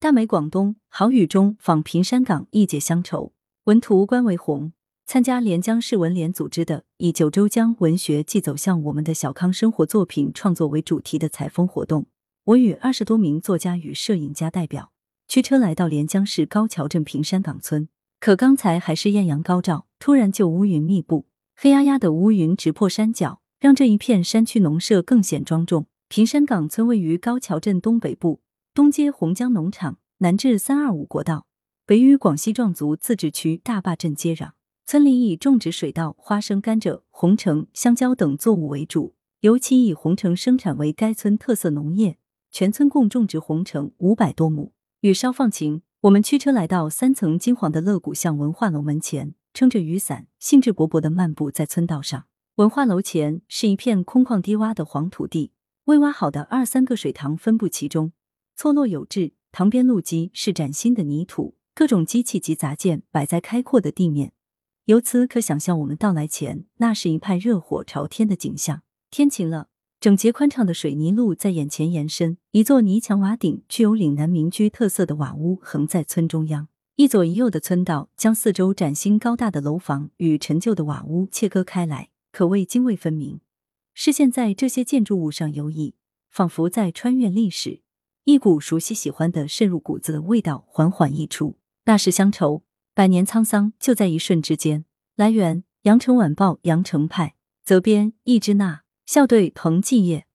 大美广东，好雨中访平山岗，一解乡愁。文图关维红。参加连江市文联组织的以九州江文学寄走向我们的小康生活作品创作为主题的采风活动，我与二十多名作家与摄影家代表驱车来到连江市高桥镇平山岗村。可刚才还是艳阳高照，突然就乌云密布，黑压压的乌云直破山脚，让这一片山区农舍更显庄重。平山岗村位于高桥镇东北部，东接洪江农场，南至三二五国道，北与广西壮族自治区大坝镇接壤。村里以种植水稻、花生、甘蔗、红橙、香蕉等作物为主，尤其以红橙生产为该村特色农业。全村共种植红橙五百多亩。雨稍放晴，我们驱车来到三层金黄的乐谷巷文化楼门前，撑着雨伞，兴致勃勃地漫步在村道上。文化楼前是一片空旷低洼的黄土地，未挖好的二三个水塘分布其中，错落有致。塘边路基是崭新的泥土，各种机器及杂件摆在开阔的地面。由此可想象，我们到来前，那是一派热火朝天的景象。天晴了，整洁宽敞的水泥路在眼前延伸，一座泥墙瓦顶、具有岭南民居特色的瓦屋横在村中央。一左一右的村道将四周崭新高大的楼房与陈旧的瓦屋切割开来，可谓泾渭分明。视线在这些建筑物上游移，仿佛在穿越历史，一股熟悉喜欢的渗入骨子的味道缓缓溢出。那是乡愁。百年沧桑就在一瞬之间。来源：羊城晚报羊城派，责编：易之娜，校对：彭继业。